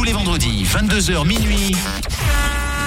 Tous les vendredis, 22h minuit.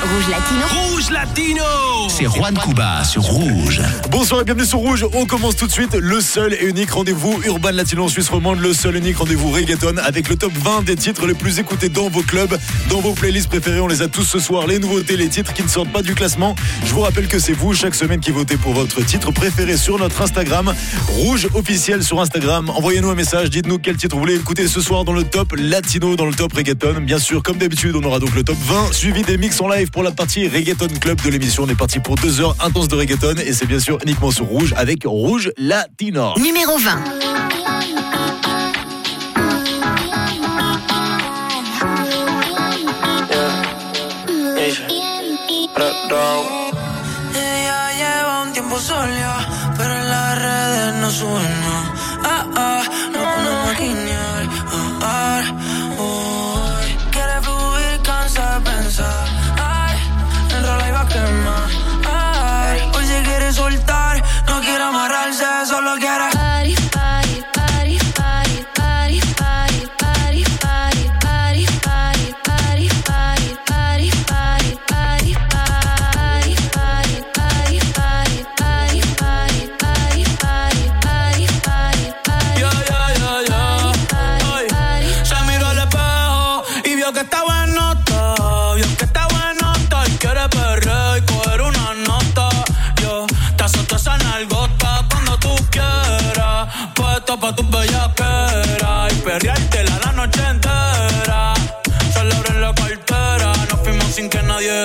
Rouge Latino. Rouge Latino C'est Juan Cuba sur Rouge. Bonsoir et bienvenue sur Rouge. On commence tout de suite le seul et unique rendez-vous urbain latino en Suisse romande, le seul et unique rendez-vous reggaeton avec le top 20 des titres les plus écoutés dans vos clubs, dans vos playlists préférées. On les a tous ce soir. Les nouveautés, les titres qui ne sortent pas du classement. Je vous rappelle que c'est vous chaque semaine qui votez pour votre titre préféré sur notre Instagram, Rouge officiel sur Instagram. Envoyez-nous un message, dites-nous quel titre vous voulez écouter ce soir dans le top latino, dans le top reggaeton. Bien sûr, comme d'habitude, on aura donc le top 20 suivi des mix en live pour la partie reggaeton club de l'émission. On est parti pour deux heures intenses de reggaeton et c'est bien sûr uniquement sur Rouge avec Rouge Latino. Numéro 20.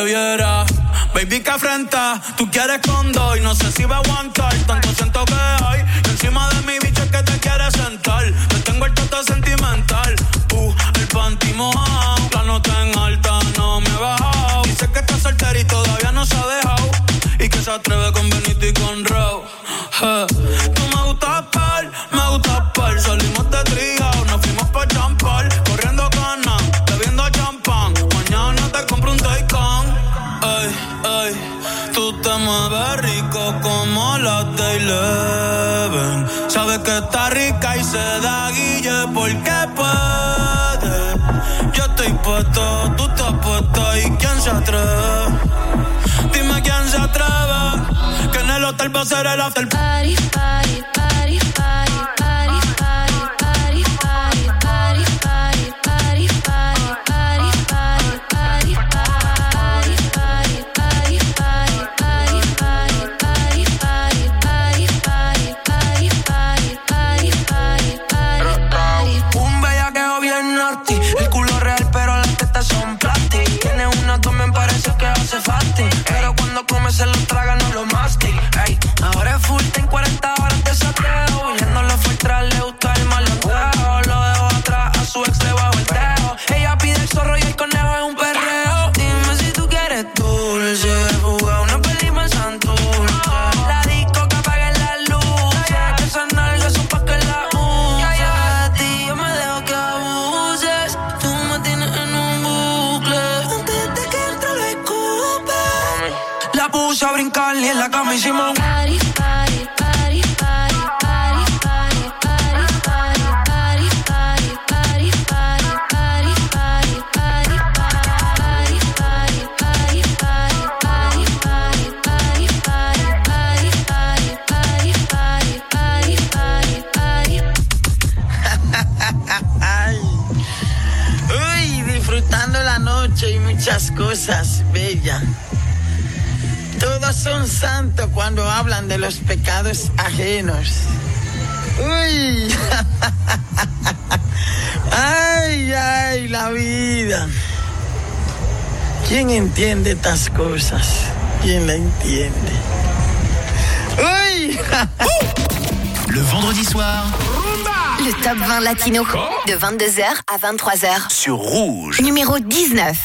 Baby, que afrenta, tú quieres condo y no sé si va a aguantar. Tanto siento que hay y encima de mi bicho es que te quieres sentar. Te tengo el toto sentimental, uh, el panty mojado. La nota en alta no me he bajado. Dice que está soltera y todavía no se ha dejado. Y que se atreve con i el after party, party. mais j'ai mon de los pecados ajenos. Uy. Ay, ay, la vida. ¿Quién entiende estas cosas? ¿Quién la entiende? Uy. Le vendredi soir Le top 20 latino. De 22h à 23h. sur Rouge. Numéro 19.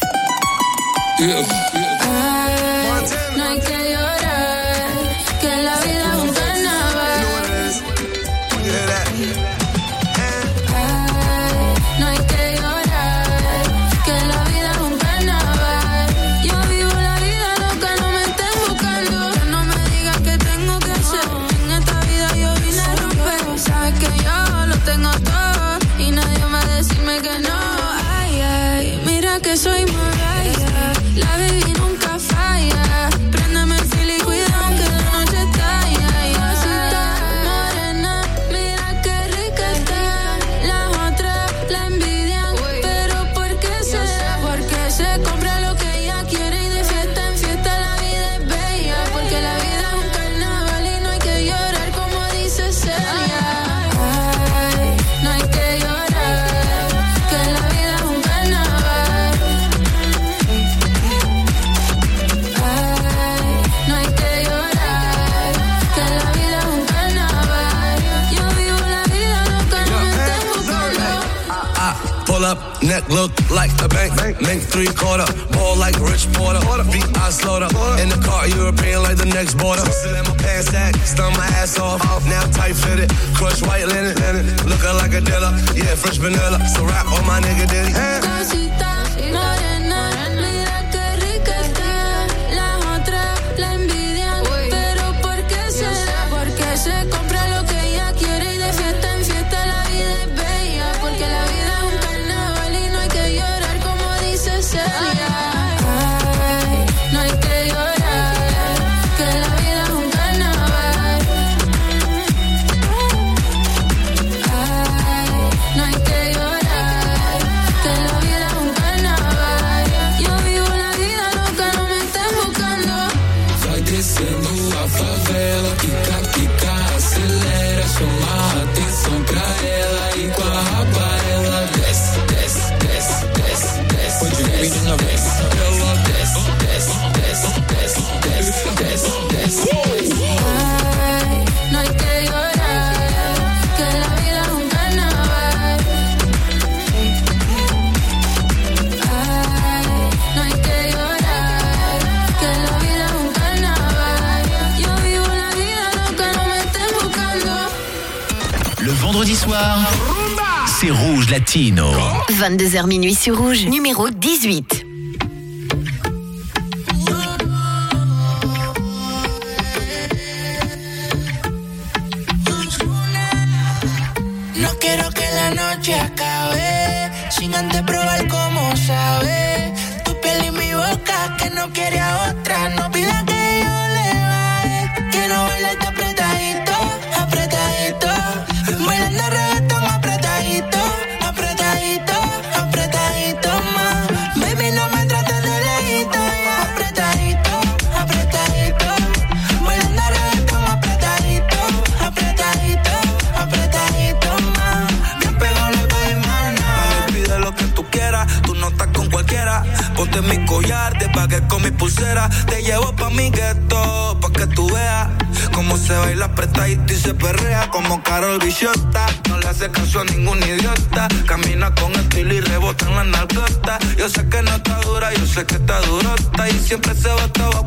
look like the bank. bank. Make three quarter, ball like Rich Porter. Porter. Beat I slaughter. In the car, European like the next border. Slam my pants back, stun my ass off. off. Now tight fitted, crush white linen. linen. Looking like a dealer, yeah, fresh vanilla. So rap on my nigga Diddy. Yeah. 22h minuit sur Rouge, numéro 18.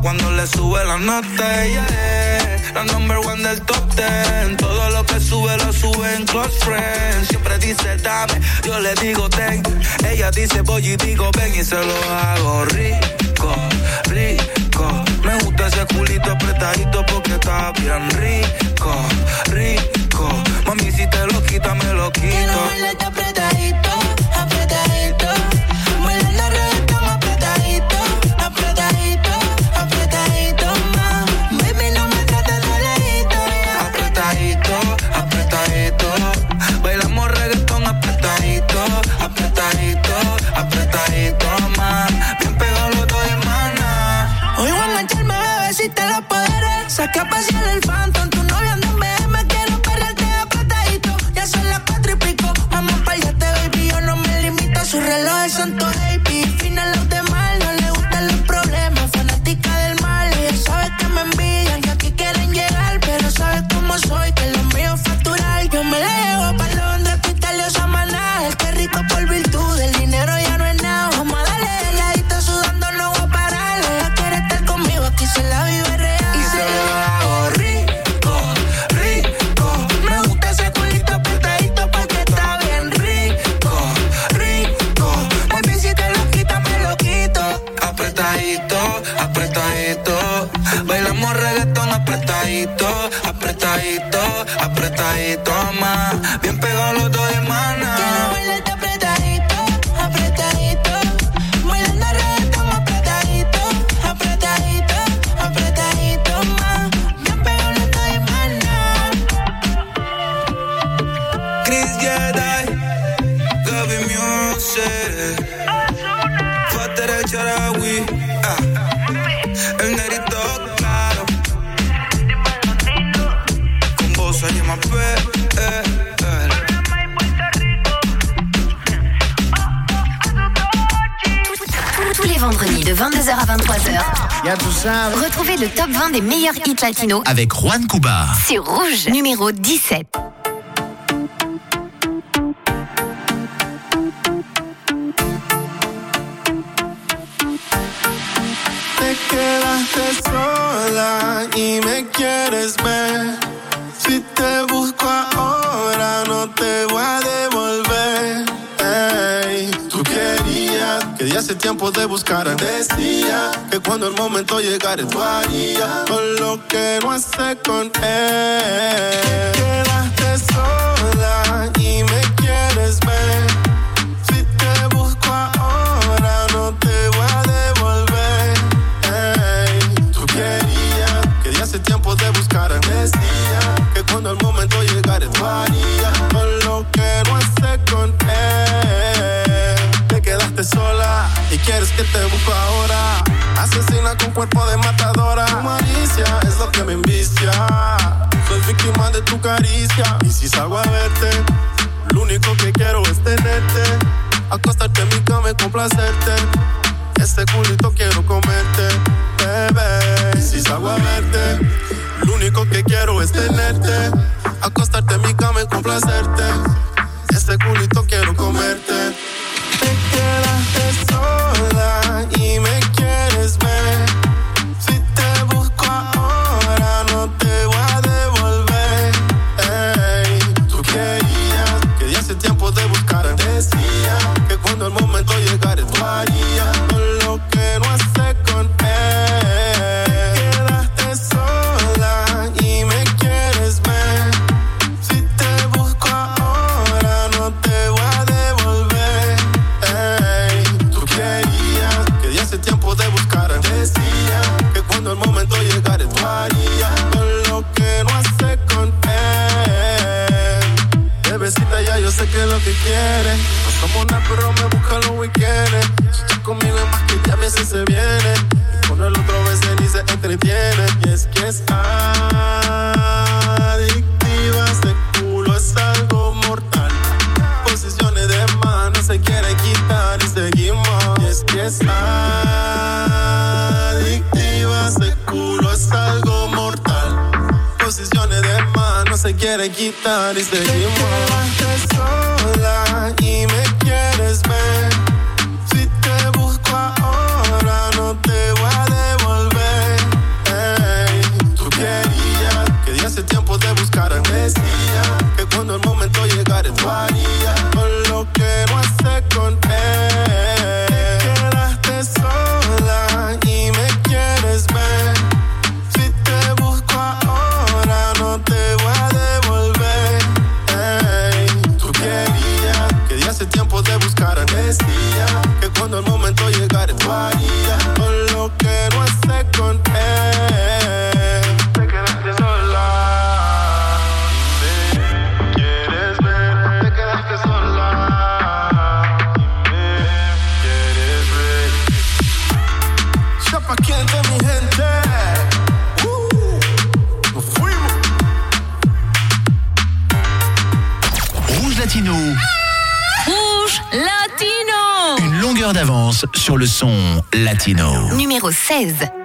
cuando le sube la nota. Ella es la number one del top ten. Todo lo que sube lo sube en close friends. Siempre dice dame, yo le digo ten. Ella dice voy y digo ven y se lo hago rico, rico. Me gusta ese culito apretadito porque está bien rico, rico. Mami si te lo quita me lo quito. Retrouvez le top 20 des meilleurs hits latinos Avec Juan Cuba. sur Rouge, numéro 17. Te quedaste sola y me quieres ver. Hace tiempo de buscar. Decía que cuando el momento llegara, tú harías con lo que no hace con él. Quedaste sola y me quieres ver. Si te busco ahora, no te voy a devolver. Ey, tú querías que hace tiempo de buscar. Decía que cuando el momento llegara, tú harías quieres que te busco ahora. Asesina con cuerpo de matadora. Tu malicia es lo que me envicia. Soy víctima de tu caricia. Y si salgo a verte, lo único que quiero es tenerte. Acostarte en mi cama y complacerte. Este culito quiero comerte, bebé. Y si salgo a verte, lo único que quiero es tenerte. Acostarte en mi cama y complacerte. Este culito quiero comerte. Que quieres. No somos nada, pero me busca los weekends. Si conmigo es más que ya veces se viene. Y con el otro veces ni se entretiene. Y es que es adictiva. Ese culo es algo mortal. Posiciones de mano se quiere quitar y seguimos. Y es que es adictiva. Ese culo es algo mortal. Posiciones de mano se quiere quitar y seguimos. Numéro 16.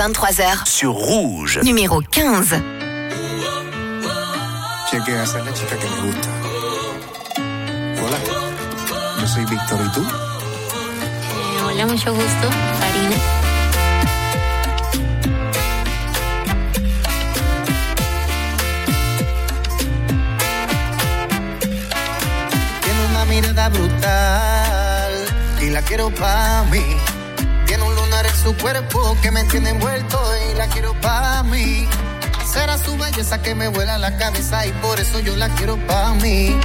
23h. sur Rouge. Numéro 15. Chequea, esa es la chica que me gusta. Hola, yo soy Víctor, ¿y tú? hola, mucho gusto, Karina. Tiene una mirada brutal y la quiero pa' mí. Su cuerpo que me tiene envuelto y la quiero pa' mí. Será su belleza que me vuela la cabeza y por eso yo la quiero pa' mí.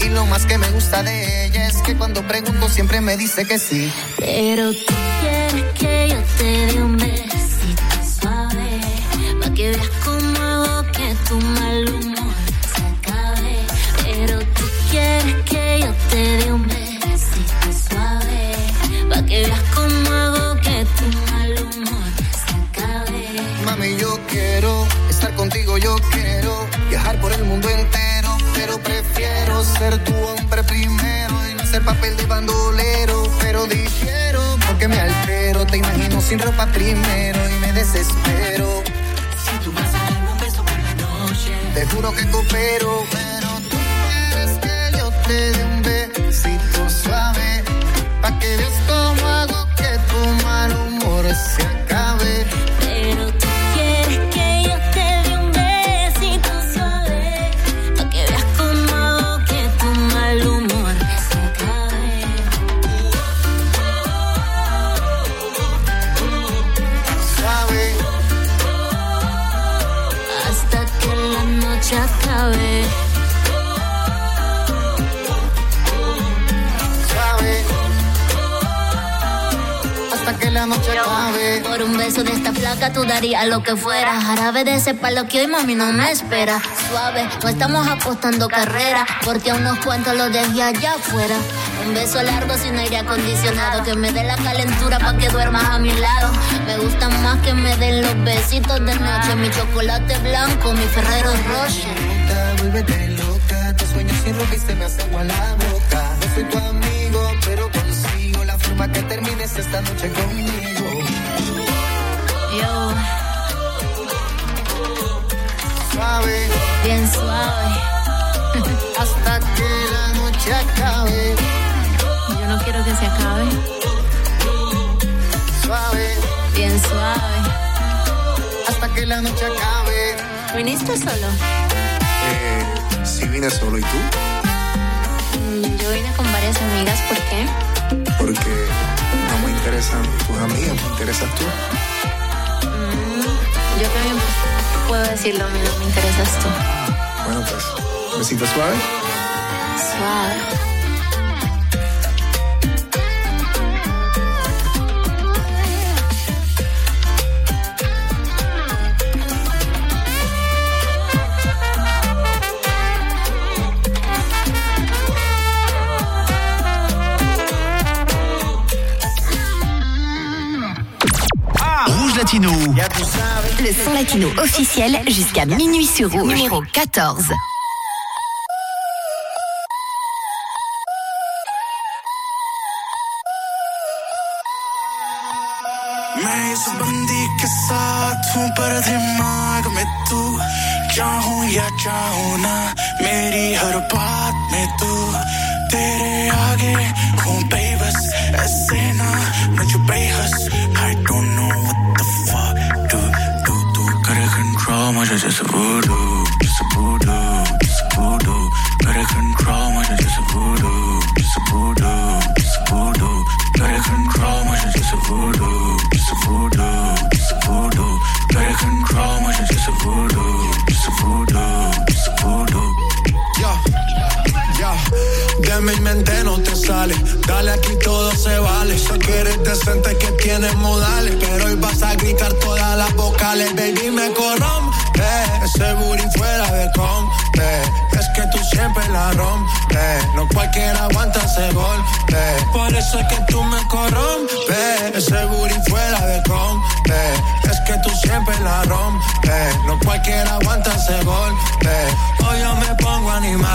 Y lo más que me gusta de ella es que cuando pregunto siempre me dice que sí. Pero tú quieres que yo te dé un besito sin ropa primero y me desespero. si tú vas a darme un beso por la noche. Te juro que coopero, pero tú quieres que yo te dé un besito suave, pa' que veas cómo hago que tu mal humor se de esta flaca tú darías lo que fuera. Jarabe de ese palo que hoy mami no me espera. Suave, no estamos apostando carrera. Porque a unos cuantos los dejé allá afuera. Un beso largo sin aire acondicionado. Que me dé la calentura pa' que duermas a mi lado. Me gusta más que me den los besitos de noche. Mi chocolate blanco, mi Ferrero loca, tus sueños sin ropa y se me hace agua la boca. No soy tu amigo, pero consigo la forma que termines esta noche conmigo. Suave, bien suave. hasta que la noche acabe. Yo no quiero que se acabe. Suave, Bien suave. hasta que la noche acabe. ¿Viniste solo? Eh, si vine solo, ¿y tú? Mm, Yo vine con varias amigas, ¿por qué? Porque no me interesan tus amigas, me interesas tú. Mm, Yo también puedo decir lo mismo, me interesas tú. Bueno, pues, besito suave. Suave. Le son latino officiel jusqu'à minuit sur Rouge. Numéro 14. मैं इस बंदी के साथ हूँ पर दिमाग में तू चाहूँ या चाहूँ ना मेरी हर बात में तू तेरे आगे हूँ बेबस ऐसे ना मुझे बेहस Oh no. Cualquiera aguanta ese golpe. Por eso es que tú me corrompes. Ese booty fuera de compe. Es que tú siempre la rompes. No cualquiera aguanta ese golpe. Hoy yo me pongo animal.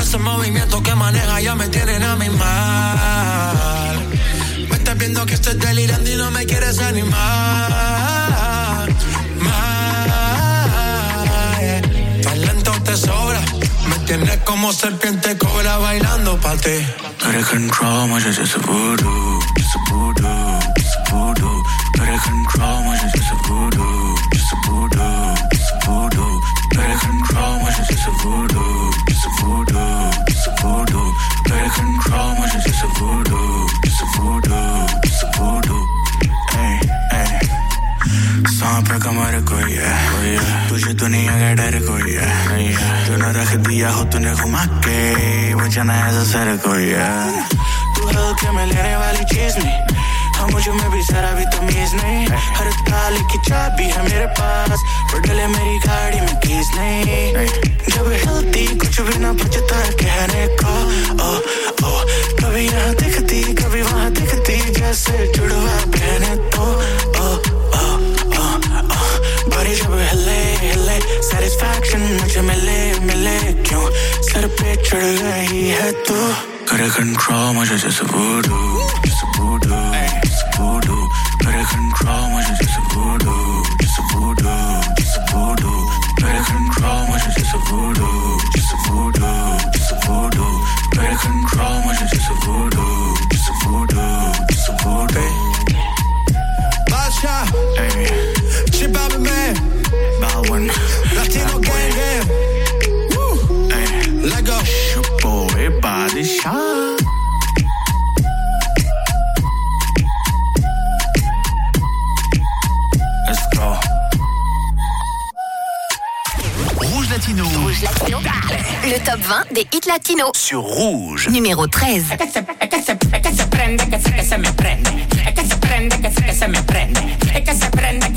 Ese movimiento que maneja ya me tienen a mi mal. Me estás viendo que estoy delirando y no me quieres animar. Más. Talento te sobra. Me tienes como serpiente cobra bailando pa' ti. Control, voodoo, just a voodoo, just voodoo. Got control, voodoo, just a voodoo, just voodoo. Control, voodoo, just a voodoo, just voodoo. Yeah. दुनिया का डर कोई है, तूने रख दिया हो तूने घुमा के जना ऐसा सर कोई तू हल्के में लेने वाली चीज़ नहीं? हाँ मुझे में भी जरा भी तमीज नहीं। हर ताले की चाबी है मेरे पास पर डले मेरी गाड़ी में कीज नहीं। जब हिलती, कुछ भी ना बचता कहने को। ओ ओ, कभी यहाँ दिखती, कभी वहाँ दिखती, जैसे जुड़वा पहने तो। ओ सेटिस्फैक्शन मुझे मिले मिले क्यों? सर पे चढ़ गई है तू। करे कंट्रोल मुझे जैसे वुडू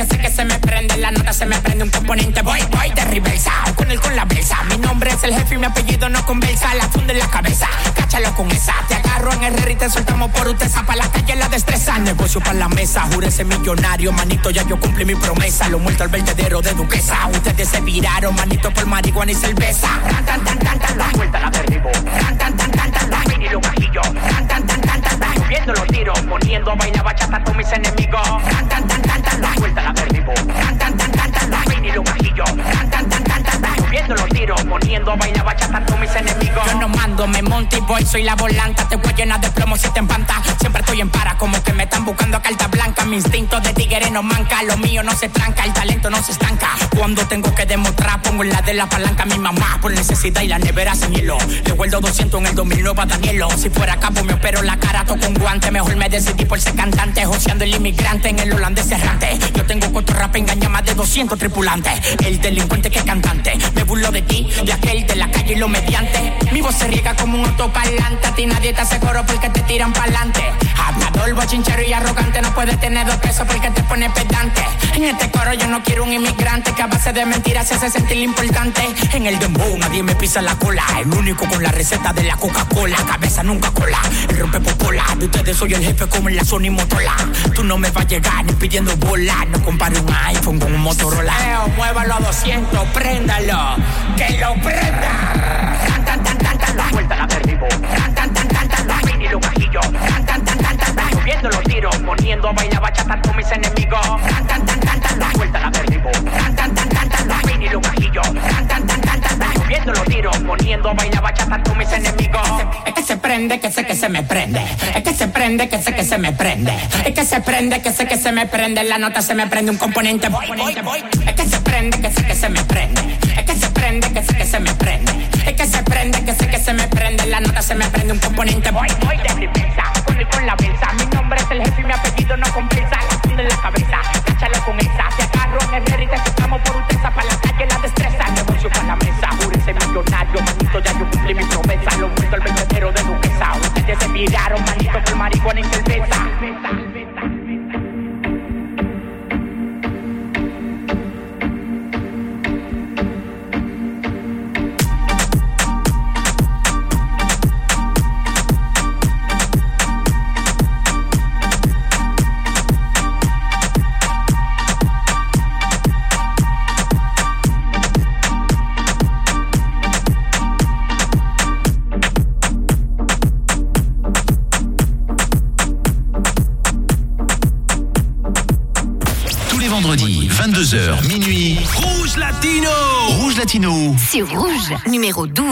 sé que se me prende. La nota se me prende un componente. Voy, voy de reversa. Con el con la. Mi nombre es el jefe y mi apellido no conversa. La funda en la cabeza. Cáchalo con esa. En el y te soltamos por usted. Para la calle la destreza. Negocio para la mesa. Júrese millonario, manito. Ya yo cumplí mi promesa. Lo muerto al vertedero de duquesa. Ustedes se viraron, manito, por marihuana y cerveza. Ran, tan, tan, tan, tan, tan. Vuelta la perdivo. Ran, tan, tan, tan, tan, tan. Mini los cajillos. Ran, tan, tan, tan, tan, tan. Subiendo los tiros. Poniendo a bailar bachata con mis enemigos. Ran, tan, tan, tan, tan, tan. Vuelta la perdivo. Ran, tan, tan, tan, tan, tan. Mini los cajillos. Ran, tan, tan, tan, tan, tan. Subiendo los tiros. Poniendo a bailar bachata con mis enemigos. Yo no mando, me monto y voy. Soy la volanta. Te voy llena de plomo si te empanta. Siempre estoy en para. Como que me están buscando a carta blanca. Mi instinto de tigre no manca. Lo mío no se tranca. El talento no se estanca. Cuando tengo que demostrar, pongo en la de la palanca. Mi mamá por necesidad y la nevera sin hielo. Le vuelvo 200 en el 2009 a Danielo. Si fuera capo, me opero la cara todo con guante. Mejor me decidí por ser cantante. Joseando el inmigrante en el holandés errante. Yo tengo rap engaña más de 200 tripulantes. El delincuente que cantante. Me burlo de ti, de aquel de la calle y lo mediante. Mi voz se riega como un autoparlante. A ti nadie te hace coro porque te tiran pa'lante. Hablador, bochinchero y arrogante. No puedes tener dos pesos porque te pone pedante. En este coro yo no quiero un inmigrante que a base de mentiras se hace sentir importante. En el dembow nadie me pisa la cola. El único con la receta de la Coca-Cola. Cabeza nunca cola. El rompe popola. De ustedes soy el jefe como en la Sony Motola. Tú no me vas a llegar ni pidiendo bola. No compare un iPhone con un Motorola. Eo, muévalo a 200, préndalo. Que lo prenda. Tan. Vuelta la los tiros. Poniendo a bailar con mis enemigos. La los tiros. Poniendo mis enemigos. Es que se prende, que sé que se me prende. Es que se prende, que sé que se me prende. Es que se prende, que sé que se me prende. La nota se me prende un componente. Voy, voy, voy. Es que se prende, que sé que se me prende. Prende, que sé que se me prende. Es que se prende, que sé que se me prende. La nota se me prende un componente. Voy, voy de defensa. Con el con la benza. Mi nombre es el jefe y mi apellido no compensa. La en la cabeza. Cáchalo con esa. Te agarro en el y te sacamos por utesa. Para la calle la destreza. Negocio para la mesa. Júrese millonario. Manito, ya yo cumplí mi promesa. Lo vuelto al vendedero de duquesa. Ustedes se miraron, manito, por marihuana y cerveza. Numéro 12.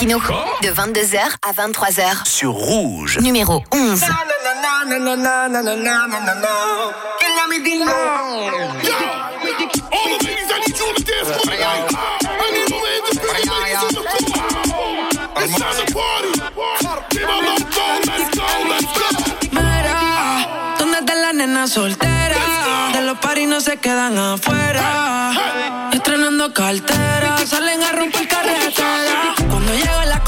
Top 20 latino de 22h à 23h. sur Rouge. Numéro 11. Mira, ¿dónde están las nenas solteras? De los paris no se quedan afuera. cartera. Salen a romper carretera. Cuando llega la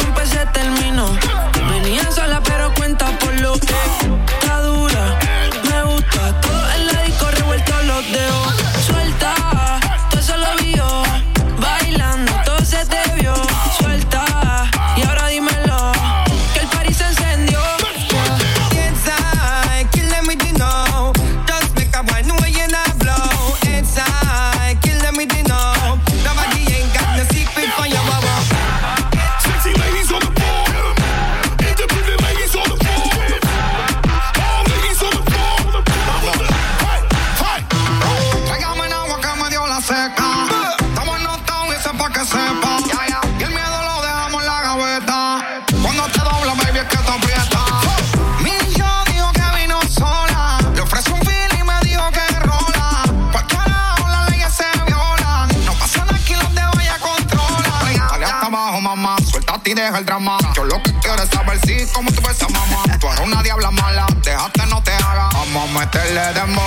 a meterle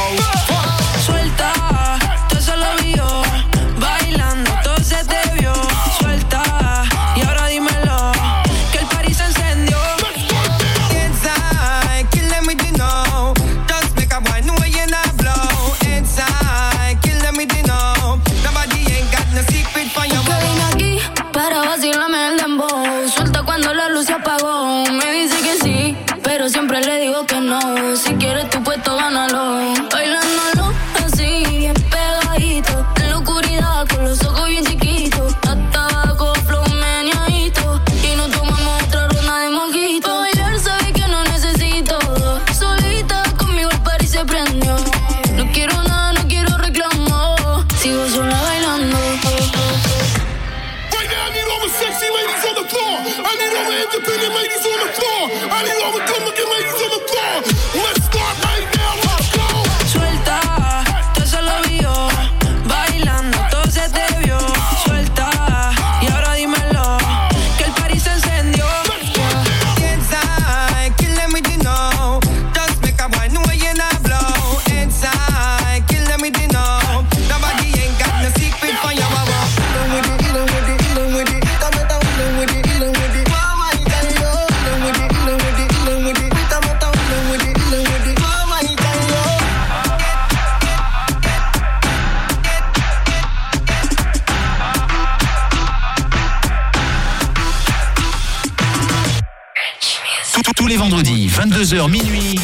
22h minuit.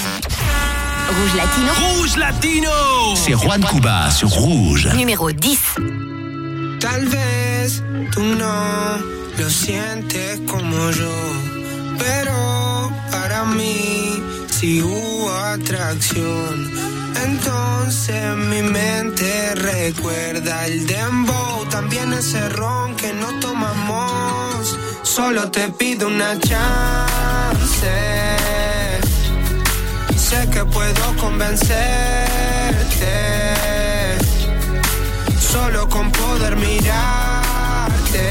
Rouge Latino. Rouge Latino C'est Juan Cuba sur Rouge. Numéro 10. Tal vez tú no lo sientes como yo, pero para mí si hubo atracción. Entonces mi mente recuerda el dembow, también ese ron que no tomamos. Solo te pido una chance. Sé que puedo convencerte solo con poder mirarte.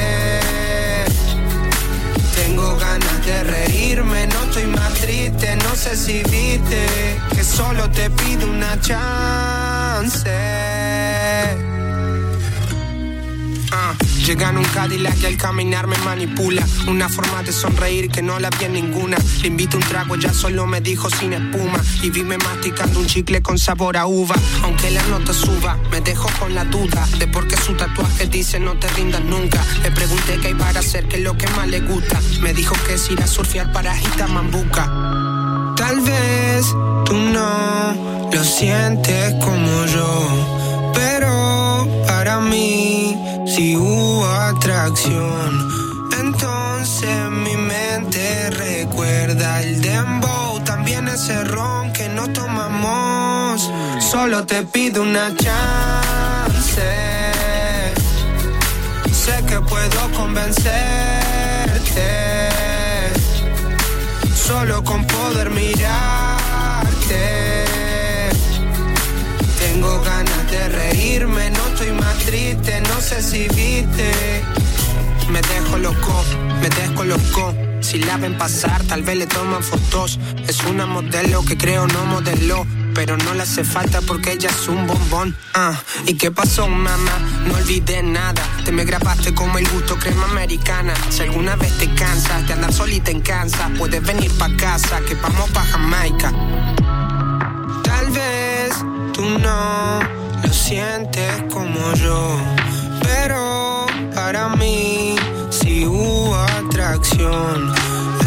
Tengo ganas de reírme, no estoy más triste, no sé si viste que solo te pido una chance. Llega en un Cadillac y al caminar me manipula. Una forma de sonreír que no la vi en ninguna. Le invito un trago, ya solo me dijo sin espuma. Y vime masticando un chicle con sabor a uva. Aunque la nota suba, me dejó con la duda de por qué su tatuaje dice no te rindas nunca. Le pregunté qué hay para hacer, qué es lo que más le gusta. Me dijo que es ir a surfear para Mambuca. Tal vez tú no lo sientes como yo, pero para mí si hubo atracción. Entonces mi mente recuerda el dembow, también ese ron que no tomamos. Solo te pido una chance. Sé que puedo convencerte solo con poder mirarte. Tengo ganas de reírme, no estoy más triste, no sé si viste. Me dejo loco, me descolocó. Si la ven pasar, tal vez le toman fotos. Es una modelo que creo no modeló. Pero no le hace falta porque ella es un bombón. Ah, ¿y qué pasó, mamá? No olvidé nada. Te me grabaste como el gusto crema americana. Si alguna vez te cansas de andar solita en Kansas, puedes venir pa' casa, que vamos pa' Jamaica. No lo sientes como yo, pero para mí sí hubo atracción.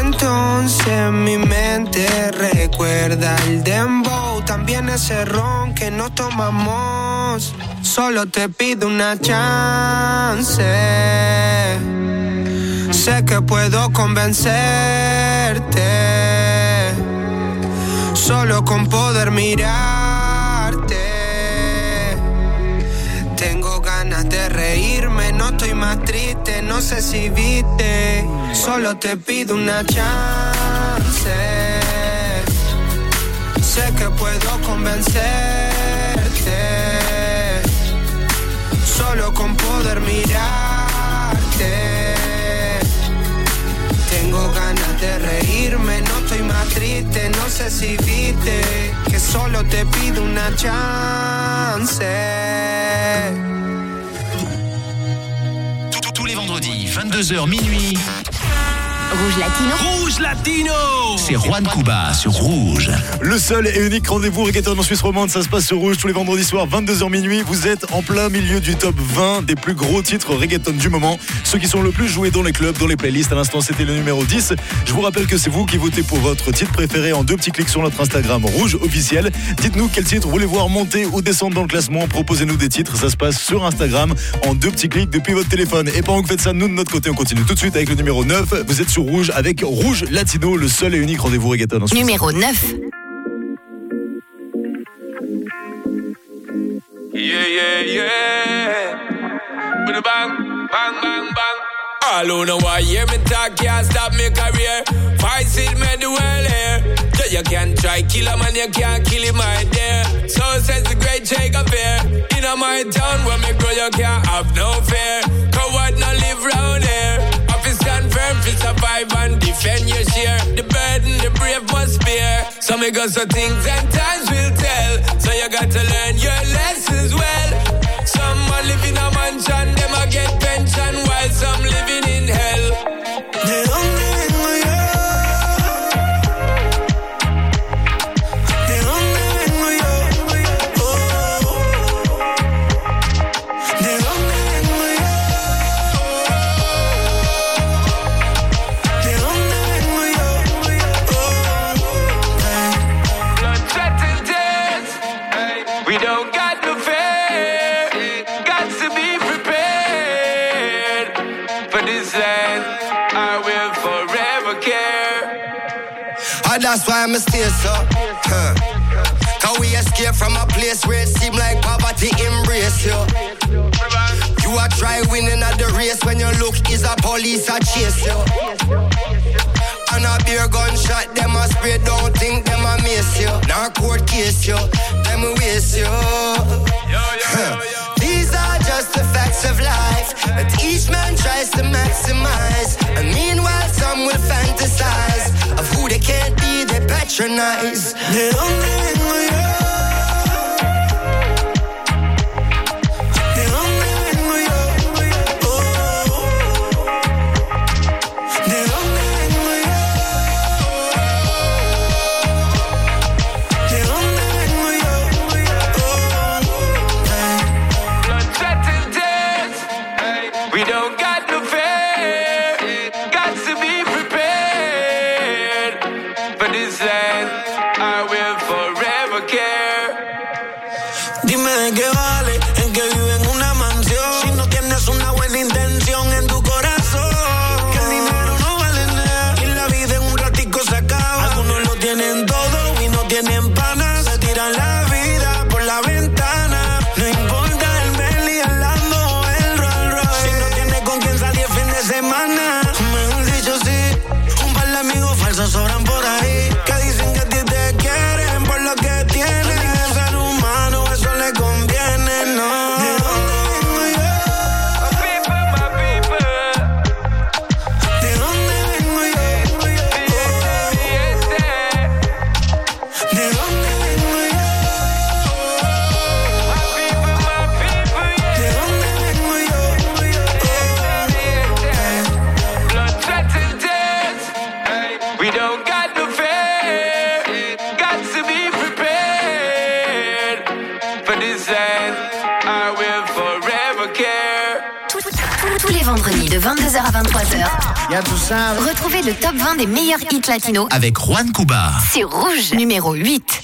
Entonces mi mente recuerda el dembow, también ese ron que no tomamos. Solo te pido una chance. Sé que puedo convencerte solo con poder mirarte. más triste, no sé si viste. Solo te pido una chance. Sé que puedo convencerte. Solo con poder mirarte. Tengo ganas de reírme, no estoy más triste, no sé si viste. Que solo te pido una chance Tous les vendredis, 22h minuit. Rouge Latino. Rouge Latino C'est Juan Cuba sur Rouge. Le seul et unique rendez-vous reggaeton en Suisse romande, ça se passe sur Rouge tous les vendredis soirs, 22h minuit. Vous êtes en plein milieu du top 20 des plus gros titres reggaeton du moment. Ceux qui sont le plus joués dans les clubs, dans les playlists. À l'instant, c'était le numéro 10. Je vous rappelle que c'est vous qui votez pour votre titre préféré en deux petits clics sur notre Instagram Rouge officiel. Dites-nous quel titre vous voulez voir monter ou descendre dans le classement. Proposez-nous des titres. Ça se passe sur Instagram en deux petits clics depuis votre téléphone. Et pendant que vous faites ça, nous de notre côté, on continue tout de suite avec le numéro 9. Vous êtes sur Rouge avec Rouge Latino, le seul et unique rendez-vous reggaeton en. Numéro 9. Yeah, yeah, yeah. With a bang, bang, bang, bang. All who know why hear me talk can't stop me career. Voice it the world hear. Yeah, you can try kill a man, you can't kill him my dear. So says the great Jacob Fair. In a my town where me grow, you can't have no fear. Coward no live round here. Feel survive and defend your share. The burden, the brave must bear. So me got some things and times will tell. So you got to learn your lessons well. Some are living a mansion, them a get pension, while some living that's why I'm stay so. Huh. Cause we escape from a place where it seem like poverty embrace you. You are try winning at the race when your look is a police a chase you. And a beer gunshot, them a spray, don't think them a miss you. Now court case you, them a waste you. Huh. These are just the facts of life that each man tries to maximize. And meanwhile, some will fantasize of who they can't be, they patronize. They don't live in my 23h. Retrouvez le top 20 des meilleurs hits latinos Avec Juan Cuba. C'est Rouge, numéro 8.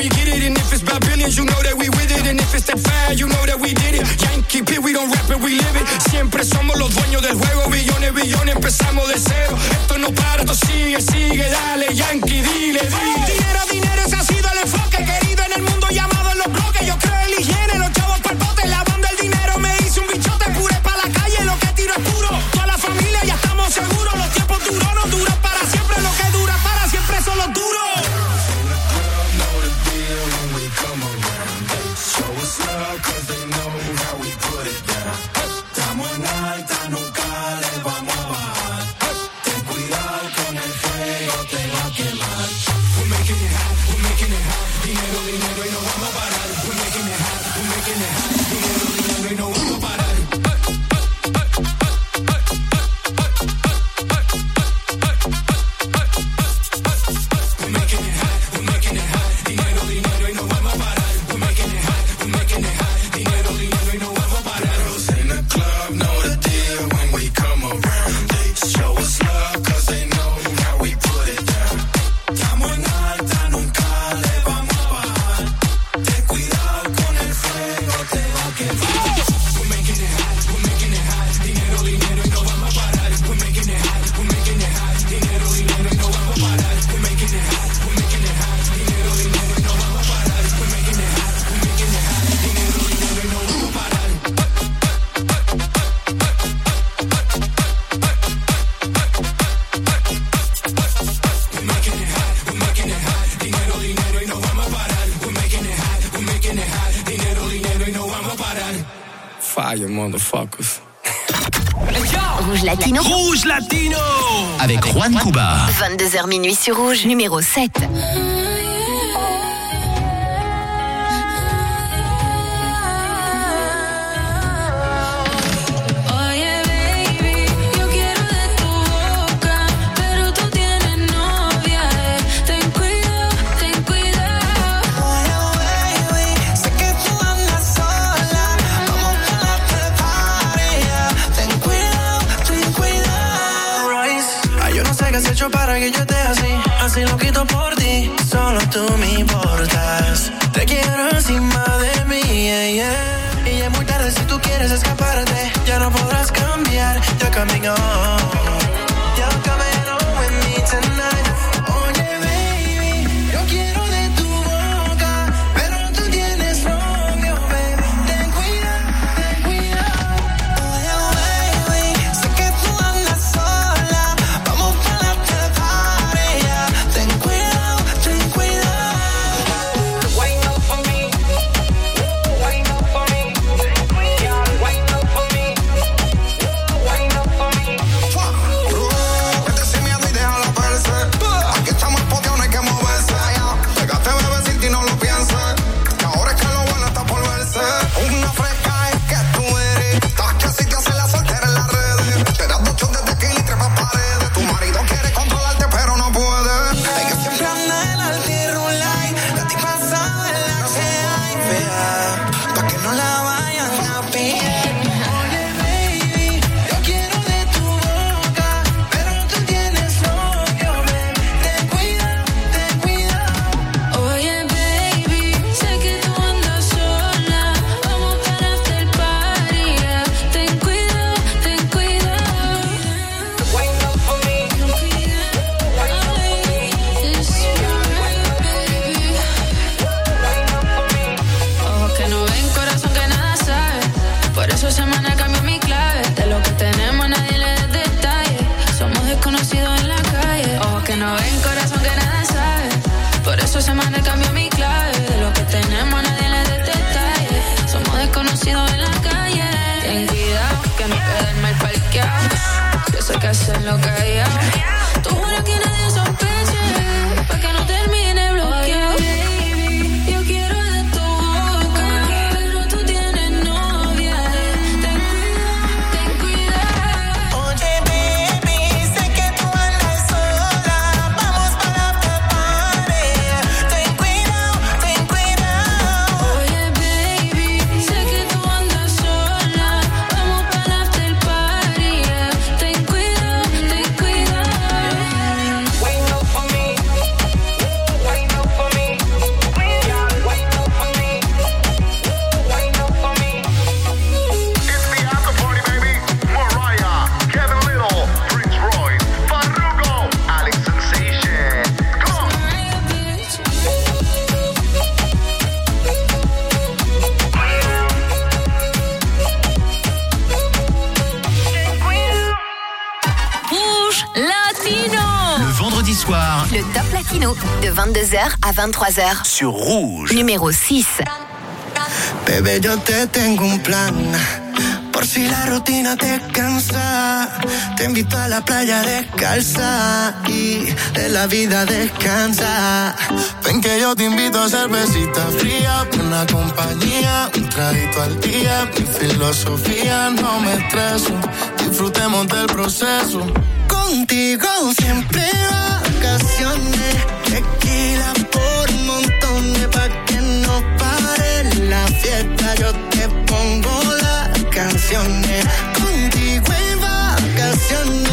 we get it. And if it's by billions, you know that we with it. And if it's that fire, you know that we did it. Yankee P, we don't rap it, we live it. Siempre somos los dueños del juego. Billones, billones, empezamos de cero. Esto no para, esto sigue, sigue. Dale, Yankee, dile, dile. Hey. Dinero, dinero, ese ha sido el enfoque que 22h minuit sur Rouge, numéro 7. 23h. Sur Rouge. Numéro 6. Bebé, yo te tengo un plan. Por si la rutina te cansa, te invito a la playa descalza y de la vida descansa. Ven que yo te invito a cervecita fría, una compañía, un traguito al día. Mi filosofía no me estreso, disfrutemos del proceso. Contigo siempre vacaciones, tequila por montones pa' que no pare la fiesta. Yo te pongo las canciones, contigo en vacaciones,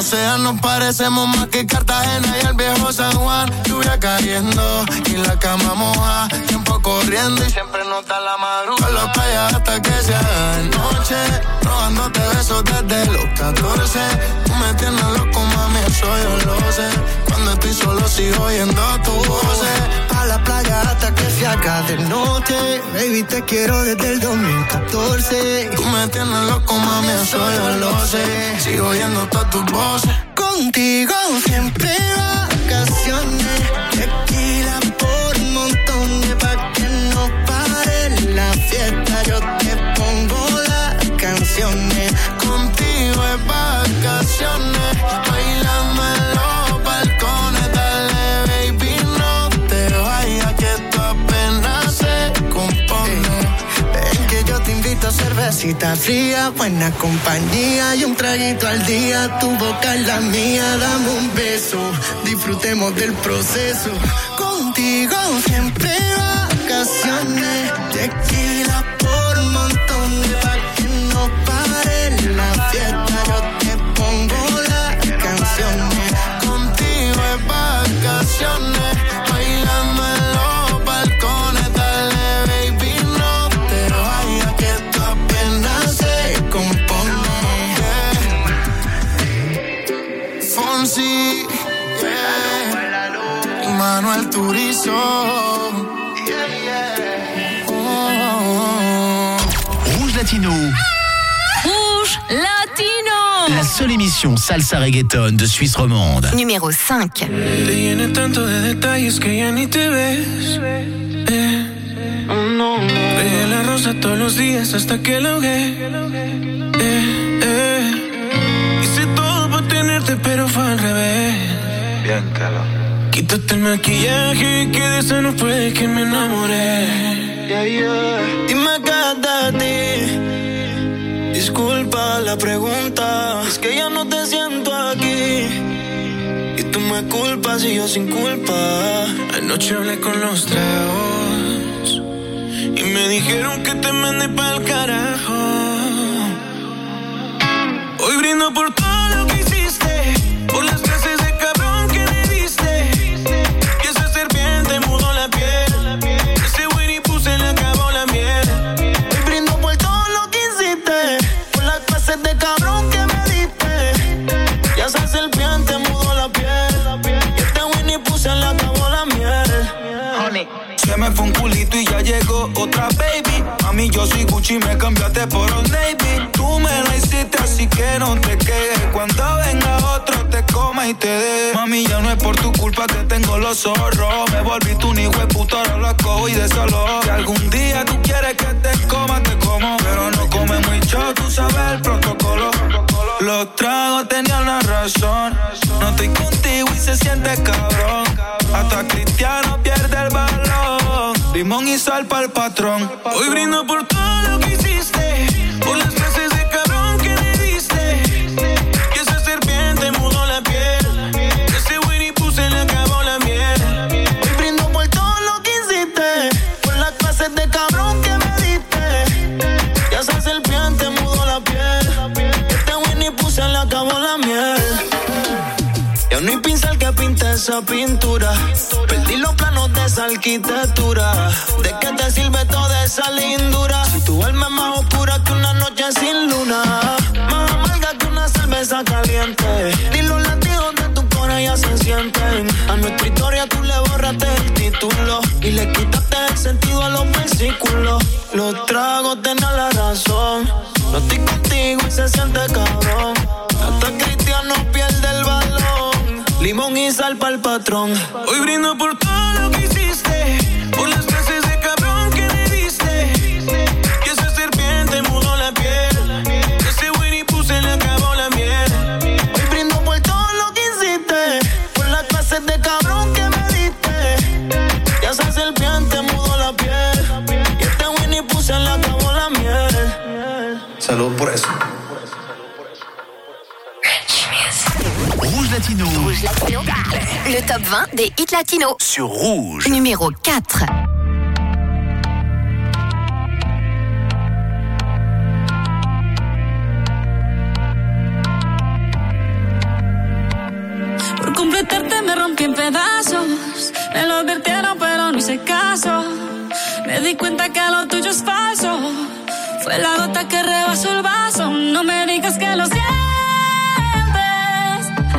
no sean, nos parecemos más que Cartagena y el viejo San Juan. Lluvia cayendo y la cama moja, tiempo corriendo y siempre nota la madrugada. Los calles hasta que sea de noche, robándote besos desde los 14. Tú me tienes loco, mami, eso yo lo sé. Cuando estoy solo sigo oyendo tu voz. A la playa hasta que se haga de noche. Baby, te quiero desde el 2014. Tú me tienes loco, mami, eso yo lo sé. Sigo oyendo todas tus voces. Contigo siempre vacaciones. Cervecita fría, buena compañía y un traguito al día. Tu boca es la mía, dame un beso, disfrutemos del proceso. Contigo siempre vacaciones, tequila por montones pa' que no pare la fiesta. Yo te pongo las canciones. Contigo es vacaciones. Oh. Rouge Latino. Rouge Latino. La seule émission salsa reggaeton de Suisse romande. Numéro 5. Te llené tanto de detalles que ya ni te ves. Eh. Regué la rosa todos los días hasta que la ahogué. Eh, eh. Hice todo para tenerte, pero fue al revés. Quítate el maquillaje que de eso no puede que me enamoré. Dime qué de ti. Disculpa la pregunta. Es que ya no te siento aquí. Y tú me culpas y yo sin culpa. Anoche hablé con los tragos y me dijeron que te mandé pa'l carajo. Hoy brindo por todo otra baby. Mami, yo soy Gucci, me cambiaste por un Navy. Tú me la hiciste, así que no te quejes. Cuando venga otro, te coma y te dé. Mami, ya no es por tu culpa que tengo los zorros. Me volví tu hijo de puto, ahora lo cojo y de solo. Si algún día tú quieres que te coma, te como. Pero no come mucho, tú sabes el protocolo. Los tragos tenían la razón. No estoy contigo y se siente cabrón. Hasta Cristiano pierde el balón. Limón y sal para el patrón. Hoy brindo por todo lo que esa pintura. Perdí los planos de esa arquitectura. ¿De qué te sirve toda esa lindura? Si tu alma es más oscura que una noche sin luna. Más amarga que una cerveza caliente. Ni los latidos de tu corazón ya se sienten. A nuestra historia tú le borraste el título. Y le quitaste el sentido a los versículos. Los tragos tenían la razón. No estoy contigo y se siente cabrón. Hasta crítico Limón y sal para el patrón. Hoy brindo por Latino. Rouge Latino. Le top 20 des hits latinos. Sur Rouge. Numéro 4. Por completarte me rompí en pedazos. Me lo advirtieron, pero no hice caso. Me di cuenta que lo tuyo es falso. Fue la gota que rebasó el vaso. No me digas que lo sientes.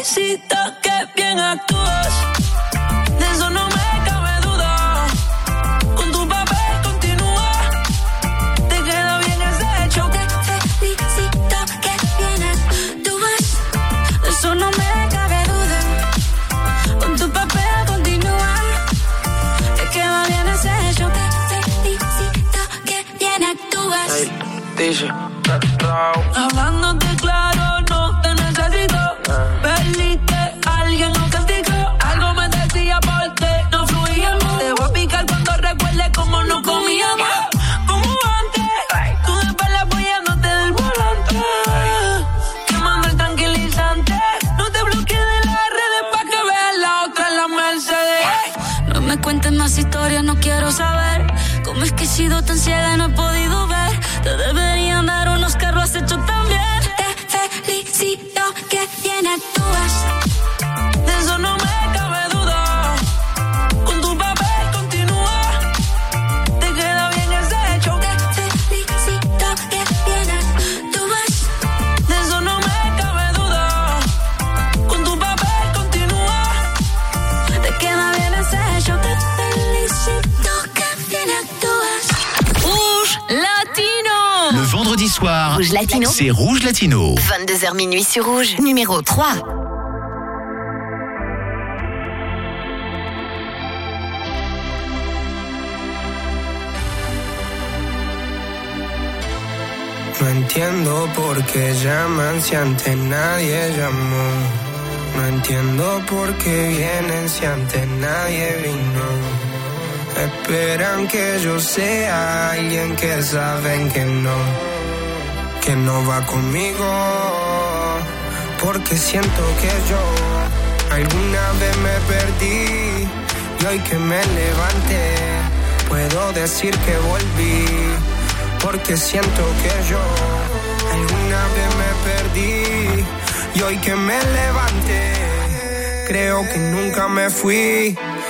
exquisita. C'est Rouge Latino. 22h minuit sur Rouge. Numéro 3. No entiendo por qué llaman si antes nadie llamó. No entiendo por qué vienen si antes nadie vino. Esperan que yo sea alguien que saben que no, que no va conmigo. Porque siento que yo alguna vez me perdí y hoy que me levanté puedo decir que volví. Porque siento que yo alguna vez me perdí y hoy que me levanté creo que nunca me fui.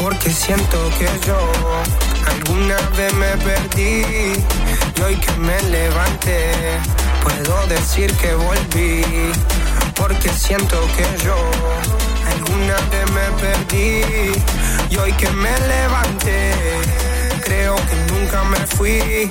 Porque siento que yo alguna vez me perdí y hoy que me levanté puedo decir que volví. Porque siento que yo alguna vez me perdí y hoy que me levanté creo que nunca me fui.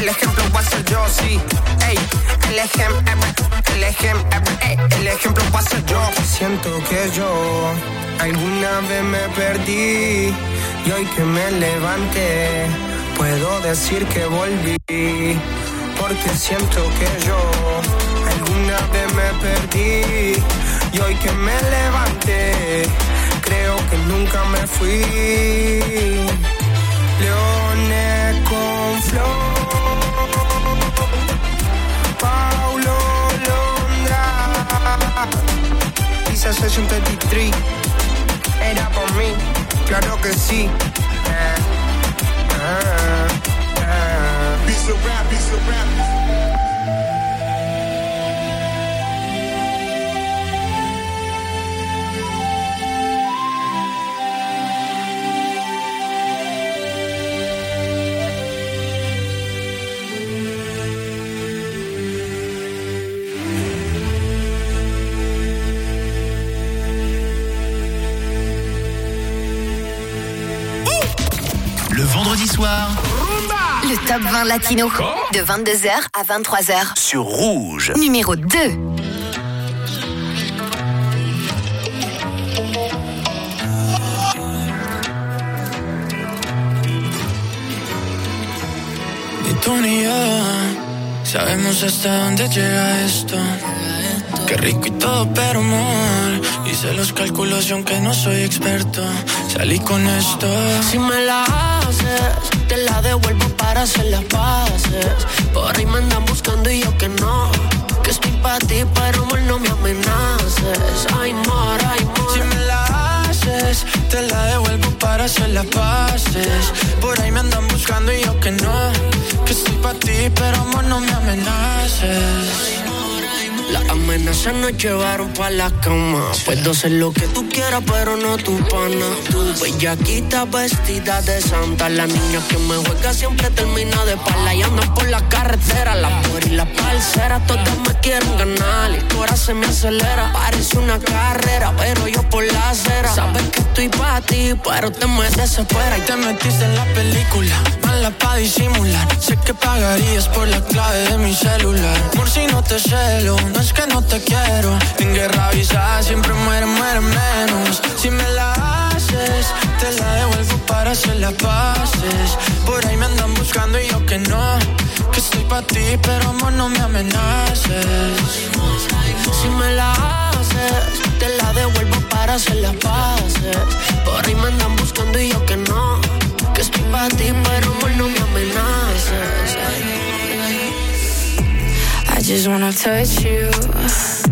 El ejemplo va a ser yo, sí. Ey, el ejemplo, el ejemplo, ey, el ejemplo va a ser yo. Siento que yo alguna vez me perdí y hoy que me levanté puedo decir que volví. Porque siento que yo alguna vez me perdí y hoy que me levanté creo que nunca me fui. Leones con flow. Paulo Londra. Dice Session 33. Era por mí, claro que sí. Ah. Piece of rap, rap. Soir Le top 20 latino de 22h à 23h. sur Rouge. Numéro 2. Ni tú ni yo sabemos hasta dónde llega esto. Qué rico y todo, pero amor. Hice los cálculos y aunque no soy experto, salí con esto. Si me la te la devuelvo para hacer las paces. Por ahí me andan buscando y yo que no. Que estoy para ti, pero amor, no me amenaces. Ay, amor, ay, amor. Si me la haces, te la devuelvo para hacer las paces. Por ahí me andan buscando y yo que no. Que estoy para ti, pero amor, no me amenaces. Las amenazas nos llevaron pa' la cama. Puedo hacer lo que tú quieras, pero no tu pana. Tu bellaquita vestida de santa. La niña que me juega siempre termina de pala. Y andan por la carretera. La por y la parcera, todas me quieren ganar. Tu hora se me acelera. Parece una carrera, pero yo por la acera. Sabes que estoy pa' ti, pero te me desespera. Y te metiste en la película, mala pa' disimular. Sé que pagarías por la clave de mi celular. Por si no te celo, no es que no te quiero. En guerra avisada siempre muere, muere menos. Si me la haces, te la devuelvo para hacer las paces. Por ahí me andan buscando y yo que no. Que estoy pa' ti, pero amor, no me amenaces. Si me la haces, te la devuelvo para hacer las paces. Por ahí me andan buscando y yo que no. Pero no me amenaces. I just wanna touch you,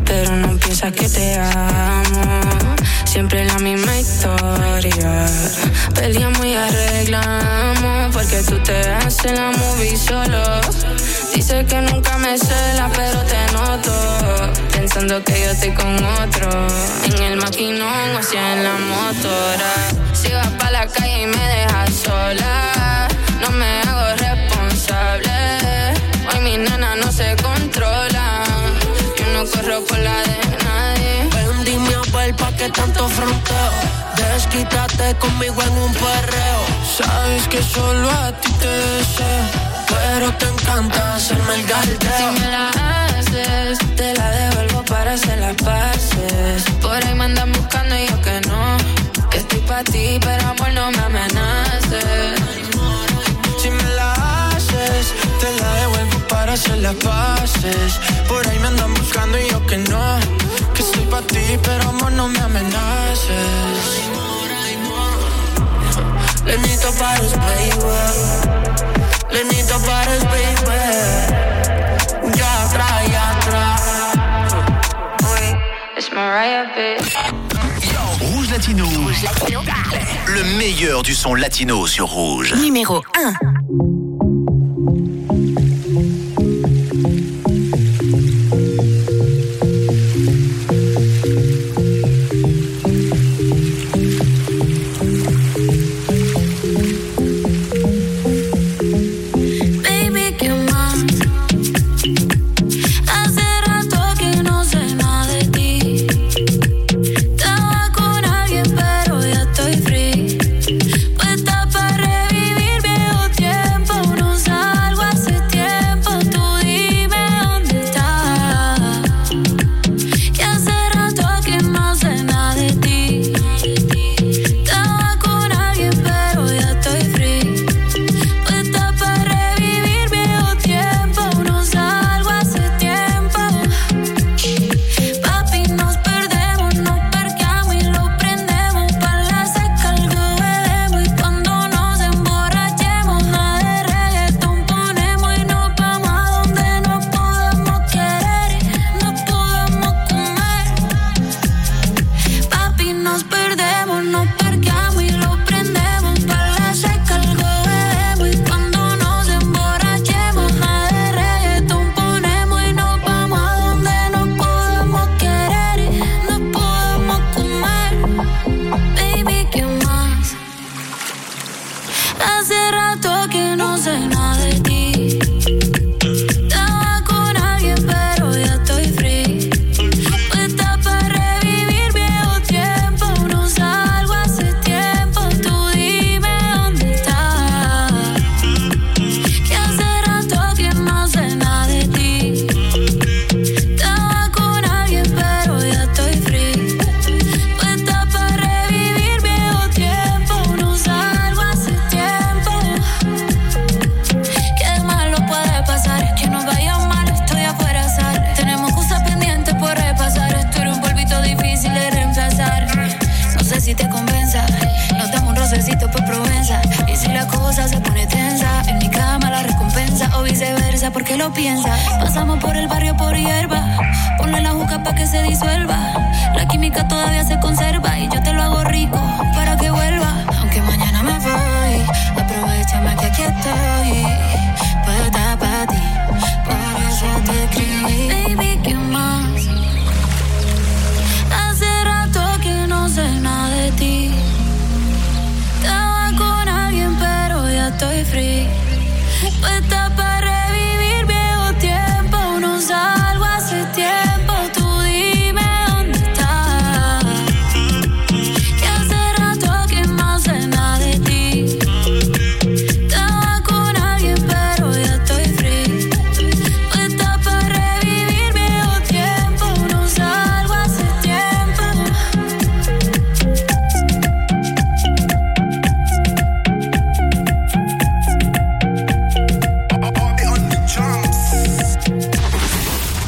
pero no piensas que te amo. Siempre la misma historia Peleamos y arreglamos porque tú te haces la movie solo. Dice que nunca me cela, pero te noto. Pensando que yo estoy con otro. En el maquinón o sea en la motora. Si vas pa' la calle y me dejas sola, no me hago responsable. Hoy mi nena no se controla. Yo no corro por la de nadie. Ven, dime a ver pa' qué tanto fronteo. Desquítate conmigo en un perreo. Sabes que solo a ti te deseo. Pero te encanta hacerme el Si galdeo. me la haces, te la devuelvo para hacer las paces. Por ahí me andan buscando y yo que no. Que estoy pa' ti, pero amor no me amenaces. Si me la haces, te la devuelvo para hacer las paces. Por ahí me andan buscando y yo que no. Que estoy pa' ti, pero amor no me amenaces. Lenito Paris, baby. Lenito Paris, baby. Ya atrás, ya atrás. It's Mariah, bitch. Rouge Latino. Le meilleur du son latino sur Rouge. Numéro 1.